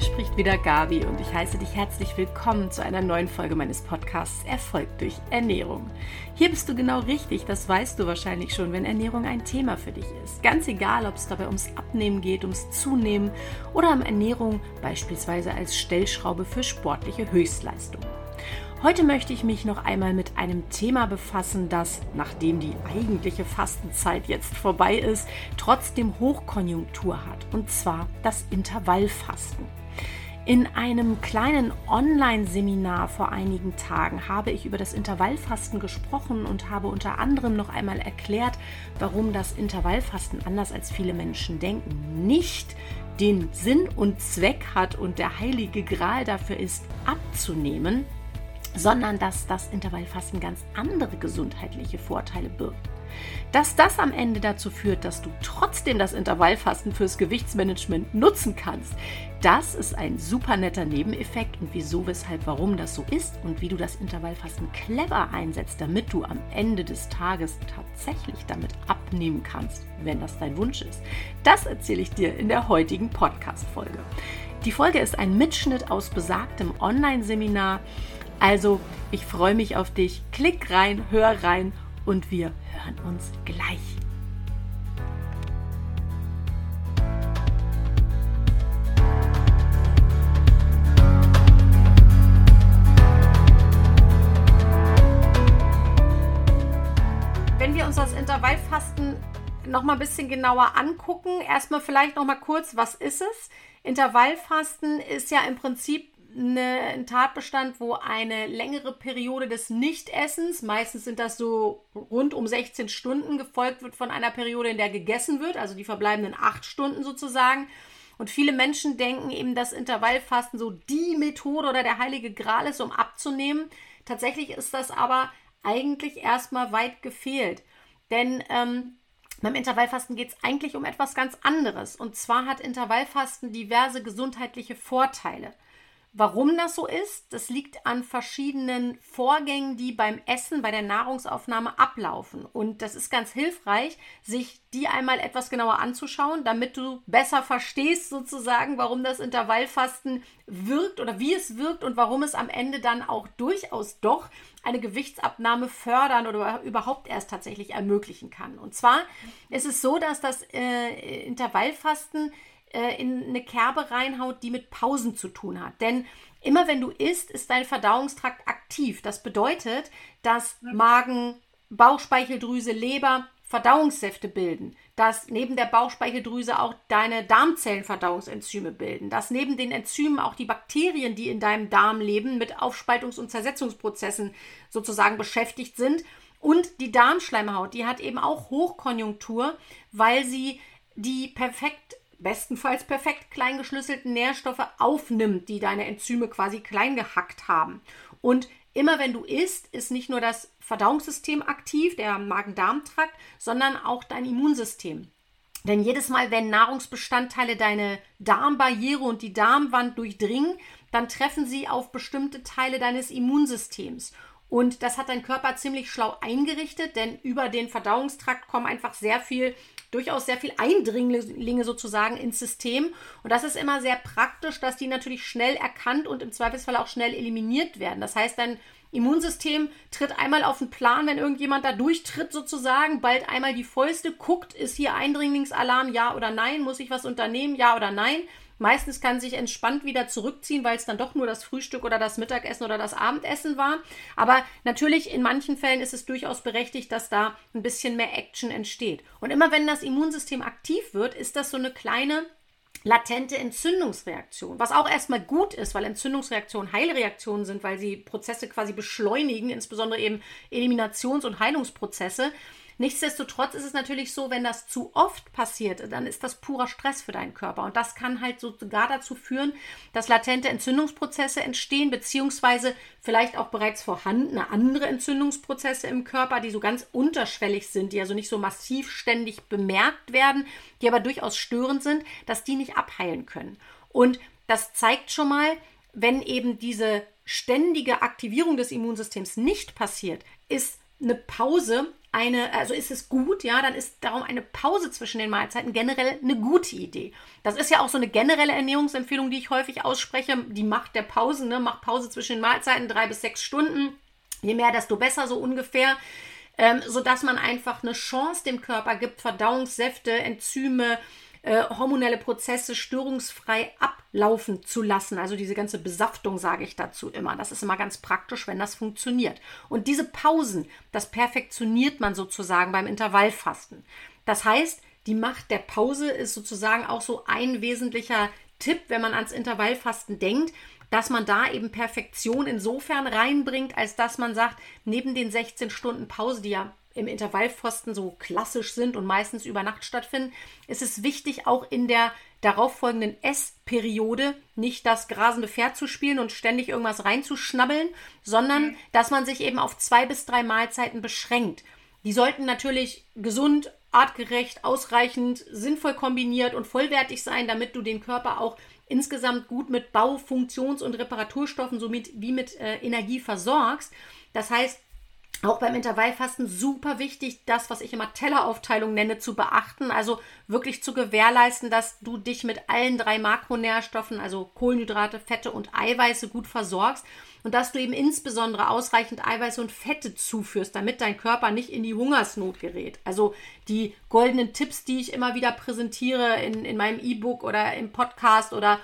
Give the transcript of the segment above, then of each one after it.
hier spricht wieder Gabi und ich heiße dich herzlich willkommen zu einer neuen Folge meines Podcasts Erfolg durch Ernährung. Hier bist du genau richtig, das weißt du wahrscheinlich schon, wenn Ernährung ein Thema für dich ist. Ganz egal, ob es dabei ums Abnehmen geht, ums Zunehmen oder um Ernährung beispielsweise als Stellschraube für sportliche Höchstleistungen. Heute möchte ich mich noch einmal mit einem Thema befassen, das, nachdem die eigentliche Fastenzeit jetzt vorbei ist, trotzdem Hochkonjunktur hat, und zwar das Intervallfasten. In einem kleinen Online-Seminar vor einigen Tagen habe ich über das Intervallfasten gesprochen und habe unter anderem noch einmal erklärt, warum das Intervallfasten anders als viele Menschen denken nicht den Sinn und Zweck hat und der heilige Gral dafür ist, abzunehmen, sondern dass das Intervallfasten ganz andere gesundheitliche Vorteile birgt. Dass das am Ende dazu führt, dass du trotzdem das Intervallfasten fürs Gewichtsmanagement nutzen kannst, das ist ein super netter Nebeneffekt und wieso, weshalb, warum das so ist und wie du das Intervallfasten clever einsetzt, damit du am Ende des Tages tatsächlich damit abnehmen kannst, wenn das dein Wunsch ist. Das erzähle ich dir in der heutigen Podcast-Folge. Die Folge ist ein Mitschnitt aus besagtem Online-Seminar also, ich freue mich auf dich. Klick rein, hör rein und wir hören uns gleich. Wenn wir uns das Intervallfasten noch mal ein bisschen genauer angucken, erstmal vielleicht noch mal kurz, was ist es? Intervallfasten ist ja im Prinzip eine, ein Tatbestand, wo eine längere Periode des Nichtessens, meistens sind das so rund um 16 Stunden, gefolgt wird von einer Periode, in der gegessen wird, also die verbleibenden acht Stunden sozusagen. Und viele Menschen denken eben, dass Intervallfasten so die Methode oder der heilige Gral ist, um abzunehmen. Tatsächlich ist das aber eigentlich erstmal weit gefehlt. Denn ähm, beim Intervallfasten geht es eigentlich um etwas ganz anderes. Und zwar hat Intervallfasten diverse gesundheitliche Vorteile. Warum das so ist, das liegt an verschiedenen Vorgängen, die beim Essen, bei der Nahrungsaufnahme ablaufen. Und das ist ganz hilfreich, sich die einmal etwas genauer anzuschauen, damit du besser verstehst sozusagen, warum das Intervallfasten wirkt oder wie es wirkt und warum es am Ende dann auch durchaus doch eine Gewichtsabnahme fördern oder überhaupt erst tatsächlich ermöglichen kann. Und zwar ist es so, dass das äh, Intervallfasten äh, in eine Kerbe reinhaut, die mit Pausen zu tun hat. Denn immer wenn du isst, ist dein Verdauungstrakt aktiv. Das bedeutet, dass Magen, Bauchspeicheldrüse, Leber Verdauungssäfte bilden, dass neben der Bauchspeicheldrüse auch deine Darmzellen Verdauungsenzyme bilden, dass neben den Enzymen auch die Bakterien, die in deinem Darm leben, mit Aufspaltungs- und Zersetzungsprozessen sozusagen beschäftigt sind. Und die Darmschleimhaut, die hat eben auch Hochkonjunktur, weil sie die perfekt bestenfalls perfekt kleingeschlüsselten Nährstoffe aufnimmt, die deine Enzyme quasi klein gehackt haben. Und immer wenn du isst, ist nicht nur das Verdauungssystem aktiv, der Magen-Darm-Trakt, sondern auch dein Immunsystem. Denn jedes Mal, wenn Nahrungsbestandteile deine Darmbarriere und die Darmwand durchdringen, dann treffen sie auf bestimmte Teile deines Immunsystems. Und das hat dein Körper ziemlich schlau eingerichtet, denn über den Verdauungstrakt kommen einfach sehr viel durchaus sehr viel Eindringlinge sozusagen ins System. Und das ist immer sehr praktisch, dass die natürlich schnell erkannt und im Zweifelsfall auch schnell eliminiert werden. Das heißt, dein Immunsystem tritt einmal auf den Plan, wenn irgendjemand da durchtritt sozusagen, bald einmal die Fäuste, guckt, ist hier Eindringlingsalarm, ja oder nein, muss ich was unternehmen, ja oder nein. Meistens kann sich entspannt wieder zurückziehen, weil es dann doch nur das Frühstück oder das Mittagessen oder das Abendessen war. Aber natürlich in manchen Fällen ist es durchaus berechtigt, dass da ein bisschen mehr Action entsteht. Und immer wenn das Immunsystem aktiv wird, ist das so eine kleine latente Entzündungsreaktion, was auch erstmal gut ist, weil Entzündungsreaktionen Heilreaktionen sind, weil sie Prozesse quasi beschleunigen, insbesondere eben Eliminations- und Heilungsprozesse. Nichtsdestotrotz ist es natürlich so, wenn das zu oft passiert, dann ist das purer Stress für deinen Körper. Und das kann halt sogar dazu führen, dass latente Entzündungsprozesse entstehen, beziehungsweise vielleicht auch bereits vorhandene andere Entzündungsprozesse im Körper, die so ganz unterschwellig sind, die also nicht so massiv ständig bemerkt werden, die aber durchaus störend sind, dass die nicht abheilen können. Und das zeigt schon mal, wenn eben diese ständige Aktivierung des Immunsystems nicht passiert, ist eine Pause eine, also ist es gut, ja, dann ist darum eine Pause zwischen den Mahlzeiten generell eine gute Idee. Das ist ja auch so eine generelle Ernährungsempfehlung, die ich häufig ausspreche. Die Macht der Pausen, ne, macht Pause zwischen den Mahlzeiten, drei bis sechs Stunden. Je mehr, desto besser, so ungefähr. Ähm, sodass man einfach eine Chance dem Körper gibt, Verdauungssäfte, Enzyme, äh, hormonelle Prozesse störungsfrei ablaufen zu lassen. Also diese ganze Besaftung sage ich dazu immer. Das ist immer ganz praktisch, wenn das funktioniert. Und diese Pausen, das perfektioniert man sozusagen beim Intervallfasten. Das heißt, die Macht der Pause ist sozusagen auch so ein wesentlicher Tipp, wenn man ans Intervallfasten denkt, dass man da eben Perfektion insofern reinbringt, als dass man sagt, neben den 16 Stunden Pause, die ja im Intervallpfosten so klassisch sind und meistens über Nacht stattfinden, ist es wichtig, auch in der darauffolgenden Essperiode nicht das grasende Pferd zu spielen und ständig irgendwas reinzuschnabbeln, sondern mhm. dass man sich eben auf zwei bis drei Mahlzeiten beschränkt. Die sollten natürlich gesund, artgerecht, ausreichend, sinnvoll kombiniert und vollwertig sein, damit du den Körper auch insgesamt gut mit Bau-, Funktions- und Reparaturstoffen somit wie mit äh, Energie versorgst. Das heißt, auch beim Intervallfasten super wichtig, das, was ich immer Telleraufteilung nenne, zu beachten. Also wirklich zu gewährleisten, dass du dich mit allen drei Makronährstoffen, also Kohlenhydrate, Fette und Eiweiße gut versorgst und dass du eben insbesondere ausreichend Eiweiße und Fette zuführst, damit dein Körper nicht in die Hungersnot gerät. Also die goldenen Tipps, die ich immer wieder präsentiere in, in meinem E-Book oder im Podcast oder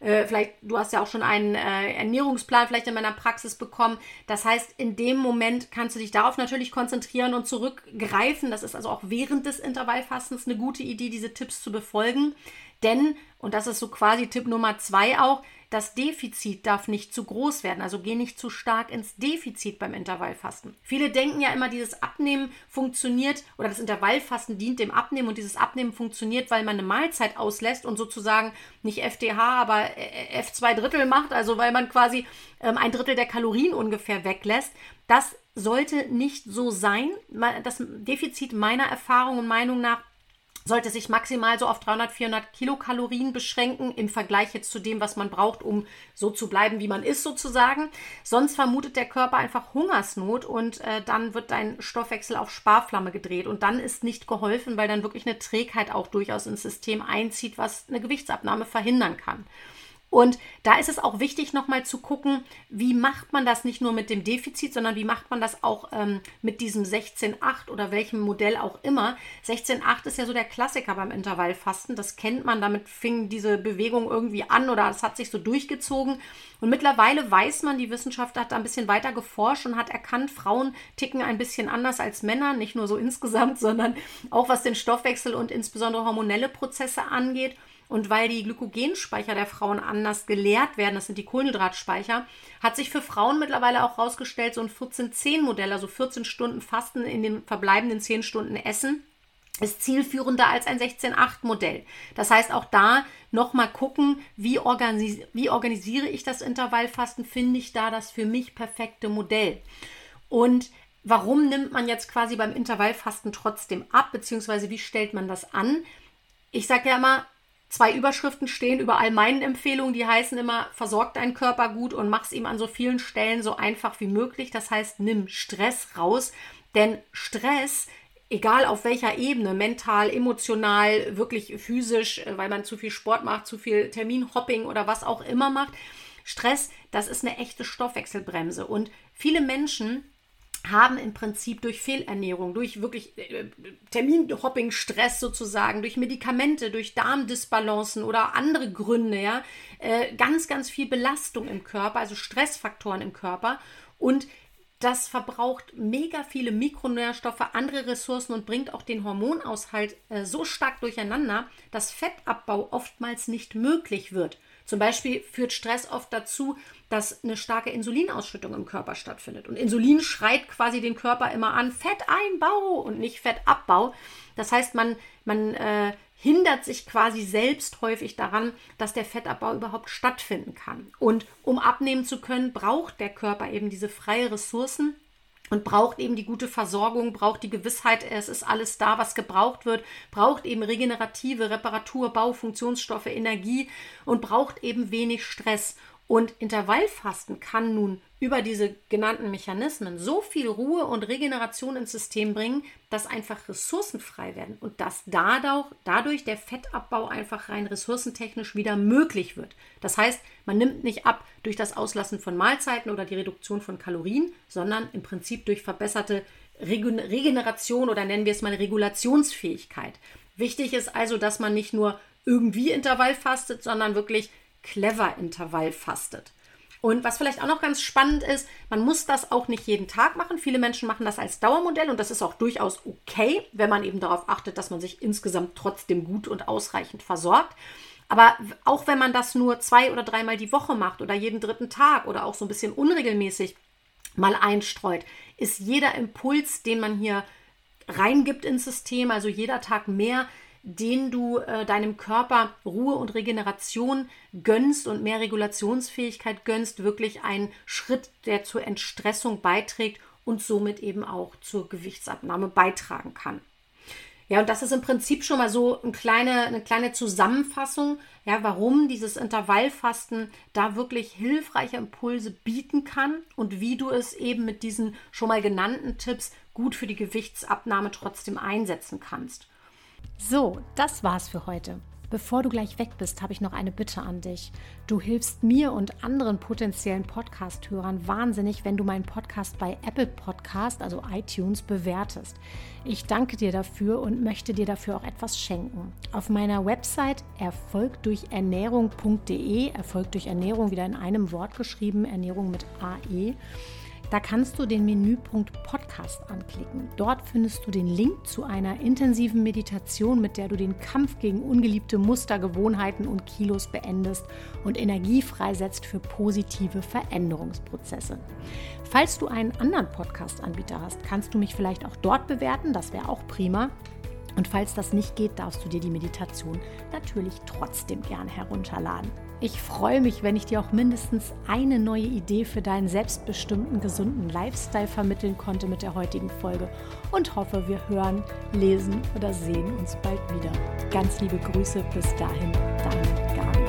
äh, vielleicht, du hast ja auch schon einen äh, Ernährungsplan vielleicht in meiner Praxis bekommen. Das heißt, in dem Moment kannst du dich darauf natürlich konzentrieren und zurückgreifen. Das ist also auch während des Intervallfastens eine gute Idee, diese Tipps zu befolgen. Denn, und das ist so quasi Tipp Nummer zwei auch, das Defizit darf nicht zu groß werden, also geh nicht zu stark ins Defizit beim Intervallfasten. Viele denken ja immer, dieses Abnehmen funktioniert oder das Intervallfasten dient dem Abnehmen und dieses Abnehmen funktioniert, weil man eine Mahlzeit auslässt und sozusagen nicht FDH, aber F2 Drittel macht, also weil man quasi ähm, ein Drittel der Kalorien ungefähr weglässt. Das sollte nicht so sein. Das Defizit meiner Erfahrung und Meinung nach sollte sich maximal so auf 300, 400 Kilokalorien beschränken im Vergleich jetzt zu dem, was man braucht, um so zu bleiben, wie man ist sozusagen. Sonst vermutet der Körper einfach Hungersnot und äh, dann wird dein Stoffwechsel auf Sparflamme gedreht und dann ist nicht geholfen, weil dann wirklich eine Trägheit auch durchaus ins System einzieht, was eine Gewichtsabnahme verhindern kann. Und da ist es auch wichtig, nochmal zu gucken, wie macht man das nicht nur mit dem Defizit, sondern wie macht man das auch ähm, mit diesem 16,8 oder welchem Modell auch immer. 16,8 ist ja so der Klassiker beim Intervallfasten. Das kennt man, damit fing diese Bewegung irgendwie an oder es hat sich so durchgezogen. Und mittlerweile weiß man, die Wissenschaft hat da ein bisschen weiter geforscht und hat erkannt, Frauen ticken ein bisschen anders als Männer, nicht nur so insgesamt, sondern auch was den Stoffwechsel und insbesondere hormonelle Prozesse angeht. Und weil die Glykogenspeicher der Frauen anders geleert werden, das sind die Kohlenhydratspeicher, hat sich für Frauen mittlerweile auch herausgestellt, so ein 14-10-Modell, also 14 Stunden Fasten in den verbleibenden 10 Stunden Essen, ist zielführender als ein 16-8-Modell. Das heißt, auch da nochmal gucken, wie, organis wie organisiere ich das Intervallfasten, finde ich da das für mich perfekte Modell. Und warum nimmt man jetzt quasi beim Intervallfasten trotzdem ab, beziehungsweise wie stellt man das an? Ich sage ja immer, zwei Überschriften stehen über all meinen Empfehlungen, die heißen immer, versorg deinen Körper gut und mach's ihm an so vielen Stellen so einfach wie möglich. Das heißt, nimm Stress raus, denn Stress egal auf welcher Ebene, mental, emotional, wirklich physisch, äh, weil man zu viel Sport macht, zu viel Terminhopping oder was auch immer macht. Stress, das ist eine echte Stoffwechselbremse. Und viele Menschen haben im Prinzip durch Fehlernährung, durch wirklich äh, Terminhopping, Stress sozusagen, durch Medikamente, durch Darmdisbalancen oder andere Gründe, ja, äh, ganz, ganz viel Belastung im Körper, also Stressfaktoren im Körper. Und das verbraucht mega viele Mikronährstoffe, andere Ressourcen und bringt auch den Hormonaushalt äh, so stark durcheinander, dass Fettabbau oftmals nicht möglich wird. Zum Beispiel führt Stress oft dazu, dass eine starke Insulinausschüttung im Körper stattfindet. Und Insulin schreit quasi den Körper immer an, Fetteinbau und nicht Fettabbau. Das heißt, man, man äh, hindert sich quasi selbst häufig daran, dass der Fettabbau überhaupt stattfinden kann. Und um abnehmen zu können, braucht der Körper eben diese freie Ressourcen und braucht eben die gute Versorgung, braucht die Gewissheit, es ist alles da, was gebraucht wird, braucht eben regenerative Reparatur, Bau, Funktionsstoffe, Energie und braucht eben wenig Stress. Und Intervallfasten kann nun über diese genannten Mechanismen so viel Ruhe und Regeneration ins System bringen, dass einfach Ressourcen frei werden und dass dadurch, dadurch der Fettabbau einfach rein ressourcentechnisch wieder möglich wird. Das heißt, man nimmt nicht ab durch das Auslassen von Mahlzeiten oder die Reduktion von Kalorien, sondern im Prinzip durch verbesserte Regeneration oder nennen wir es mal Regulationsfähigkeit. Wichtig ist also, dass man nicht nur irgendwie Intervall fastet, sondern wirklich clever Intervall fastet. Und was vielleicht auch noch ganz spannend ist, man muss das auch nicht jeden Tag machen. Viele Menschen machen das als Dauermodell und das ist auch durchaus okay, wenn man eben darauf achtet, dass man sich insgesamt trotzdem gut und ausreichend versorgt. Aber auch wenn man das nur zwei oder dreimal die Woche macht oder jeden dritten Tag oder auch so ein bisschen unregelmäßig mal einstreut, ist jeder Impuls, den man hier reingibt ins System, also jeder Tag mehr, den du äh, deinem Körper Ruhe und Regeneration gönnst und mehr Regulationsfähigkeit gönnst, wirklich ein Schritt, der zur Entstressung beiträgt und somit eben auch zur Gewichtsabnahme beitragen kann. Ja, und das ist im Prinzip schon mal so eine kleine, eine kleine Zusammenfassung, ja, warum dieses Intervallfasten da wirklich hilfreiche Impulse bieten kann und wie du es eben mit diesen schon mal genannten Tipps gut für die Gewichtsabnahme trotzdem einsetzen kannst. So, das war's für heute. Bevor du gleich weg bist, habe ich noch eine Bitte an dich. Du hilfst mir und anderen potenziellen Podcast-Hörern wahnsinnig, wenn du meinen Podcast bei Apple Podcast, also iTunes, bewertest. Ich danke dir dafür und möchte dir dafür auch etwas schenken. Auf meiner Website erfolgdurchernährung.de, Erfolg durch Ernährung wieder in einem Wort geschrieben, Ernährung mit AE da kannst du den Menüpunkt Podcast anklicken. Dort findest du den Link zu einer intensiven Meditation, mit der du den Kampf gegen ungeliebte Muster, Gewohnheiten und Kilos beendest und Energie freisetzt für positive Veränderungsprozesse. Falls du einen anderen Podcast-Anbieter hast, kannst du mich vielleicht auch dort bewerten. Das wäre auch prima. Und falls das nicht geht, darfst du dir die Meditation natürlich trotzdem gerne herunterladen. Ich freue mich, wenn ich dir auch mindestens eine neue Idee für deinen selbstbestimmten, gesunden Lifestyle vermitteln konnte mit der heutigen Folge und hoffe, wir hören, lesen oder sehen uns bald wieder. Ganz liebe Grüße, bis dahin, deine Gabi.